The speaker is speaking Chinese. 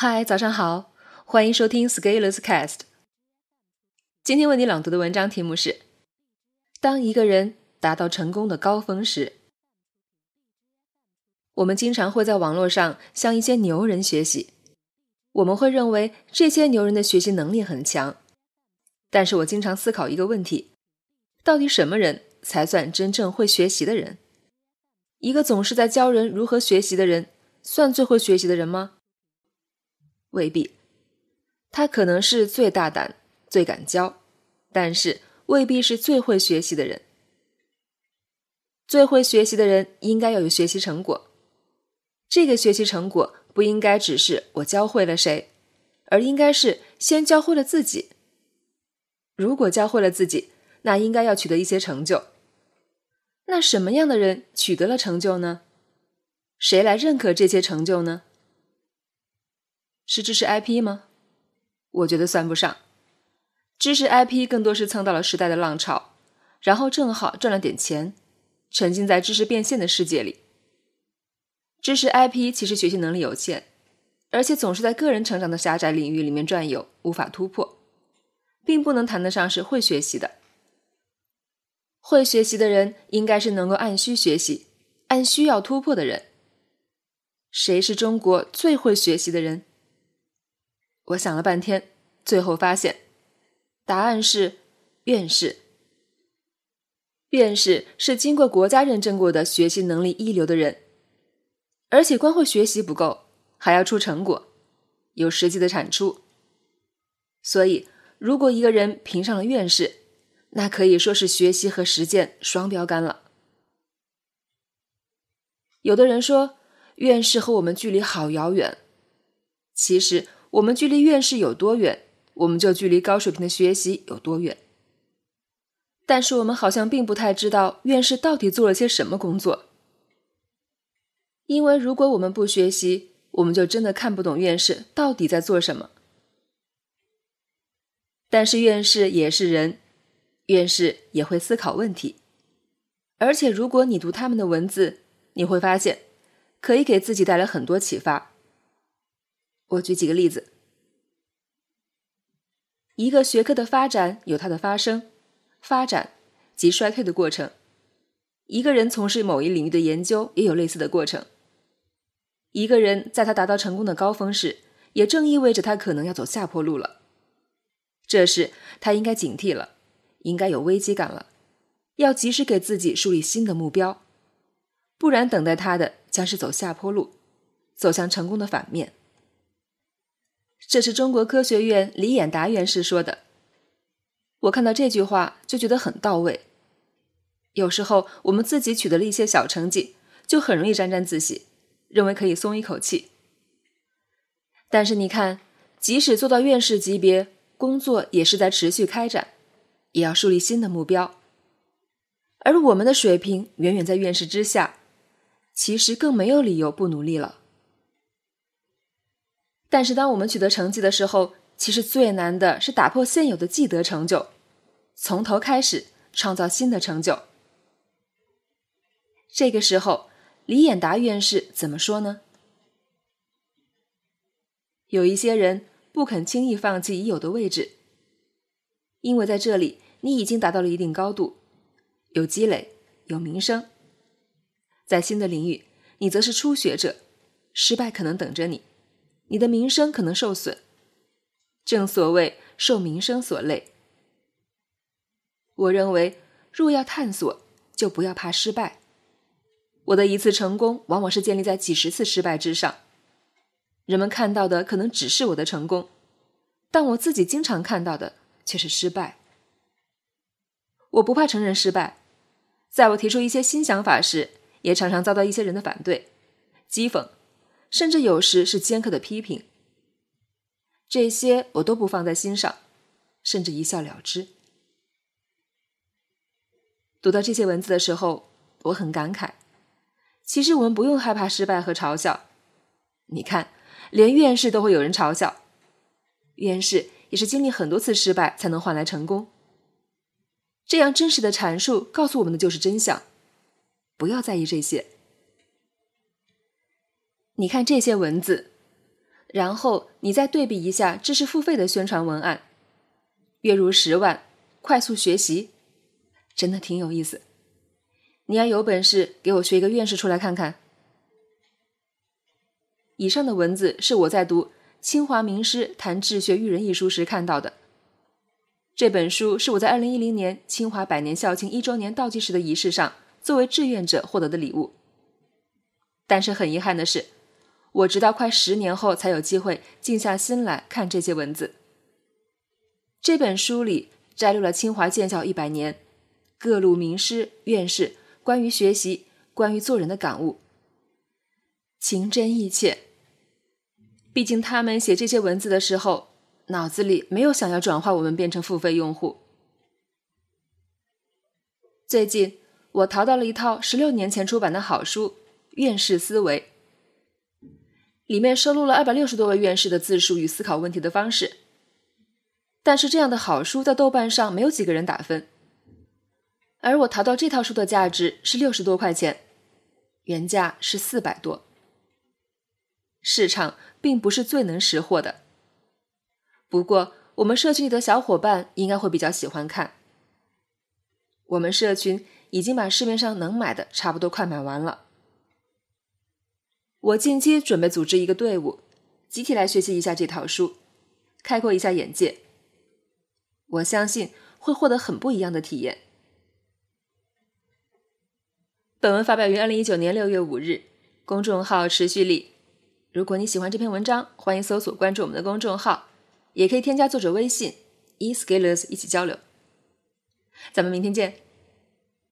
嗨，早上好，欢迎收听 Scalers Cast。今天为你朗读的文章题目是：当一个人达到成功的高峰时。我们经常会在网络上向一些牛人学习，我们会认为这些牛人的学习能力很强。但是我经常思考一个问题：到底什么人才算真正会学习的人？一个总是在教人如何学习的人，算最会学习的人吗？未必，他可能是最大胆、最敢教，但是未必是最会学习的人。最会学习的人应该要有学习成果，这个学习成果不应该只是我教会了谁，而应该是先教会了自己。如果教会了自己，那应该要取得一些成就。那什么样的人取得了成就呢？谁来认可这些成就呢？是知识 IP 吗？我觉得算不上。知识 IP 更多是蹭到了时代的浪潮，然后正好赚了点钱，沉浸在知识变现的世界里。知识 IP 其实学习能力有限，而且总是在个人成长的狭窄领域里面转悠，无法突破，并不能谈得上是会学习的。会学习的人应该是能够按需学习、按需要突破的人。谁是中国最会学习的人？我想了半天，最后发现，答案是院士。院士是经过国家认证过的学习能力一流的人，而且光会学习不够，还要出成果，有实际的产出。所以，如果一个人评上了院士，那可以说是学习和实践双标杆了。有的人说，院士和我们距离好遥远，其实。我们距离院士有多远，我们就距离高水平的学习有多远。但是我们好像并不太知道院士到底做了些什么工作，因为如果我们不学习，我们就真的看不懂院士到底在做什么。但是院士也是人，院士也会思考问题，而且如果你读他们的文字，你会发现可以给自己带来很多启发。我举几个例子：一个学科的发展有它的发生、发展及衰退的过程；一个人从事某一领域的研究也有类似的过程。一个人在他达到成功的高峰时，也正意味着他可能要走下坡路了。这时，他应该警惕了，应该有危机感了，要及时给自己树立新的目标，不然等待他的将是走下坡路，走向成功的反面。这是中国科学院李演达院士说的。我看到这句话就觉得很到位。有时候我们自己取得了一些小成绩，就很容易沾沾自喜，认为可以松一口气。但是你看，即使做到院士级别，工作也是在持续开展，也要树立新的目标。而我们的水平远远在院士之下，其实更没有理由不努力了。但是，当我们取得成绩的时候，其实最难的是打破现有的既得成就，从头开始创造新的成就。这个时候，李演达院士怎么说呢？有一些人不肯轻易放弃已有的位置，因为在这里你已经达到了一定高度，有积累，有名声。在新的领域，你则是初学者，失败可能等着你。你的名声可能受损，正所谓受名声所累。我认为，若要探索，就不要怕失败。我的一次成功，往往是建立在几十次失败之上。人们看到的可能只是我的成功，但我自己经常看到的却是失败。我不怕承认失败，在我提出一些新想法时，也常常遭到一些人的反对、讥讽。甚至有时是尖刻的批评，这些我都不放在心上，甚至一笑了之。读到这些文字的时候，我很感慨。其实我们不用害怕失败和嘲笑。你看，连院士都会有人嘲笑，院士也是经历很多次失败才能换来成功。这样真实的阐述告诉我们的就是真相，不要在意这些。你看这些文字，然后你再对比一下知识付费的宣传文案，月入十万，快速学习，真的挺有意思。你要有本事给我学一个院士出来看看。以上的文字是我在读《清华名师谈治学育人》一书时看到的。这本书是我在二零一零年清华百年校庆一周年倒计时的仪式上作为志愿者获得的礼物。但是很遗憾的是，我直到快十年后才有机会静下心来看这些文字。这本书里摘录了清华建校一百年各路名师院士关于学习、关于做人的感悟，情真意切。毕竟他们写这些文字的时候，脑子里没有想要转化我们变成付费用户。最近我淘到了一套十六年前出版的好书《院士思维》，里面收录了二百六十多位院士的自述与思考问题的方式。但是这样的好书在豆瓣上没有几个人打分，而我淘到这套书的价值是六十多块钱，原价是四百多。市场并不是最能识货的，不过我们社群里的小伙伴应该会比较喜欢看。我们社群已经把市面上能买的差不多快买完了。我近期准备组织一个队伍，集体来学习一下这套书，开阔一下眼界。我相信会获得很不一样的体验。本文发表于二零一九年六月五日，公众号持续力。如果你喜欢这篇文章，欢迎搜索关注我们的公众号，也可以添加作者微信 e scalers 一起交流。咱们明天见。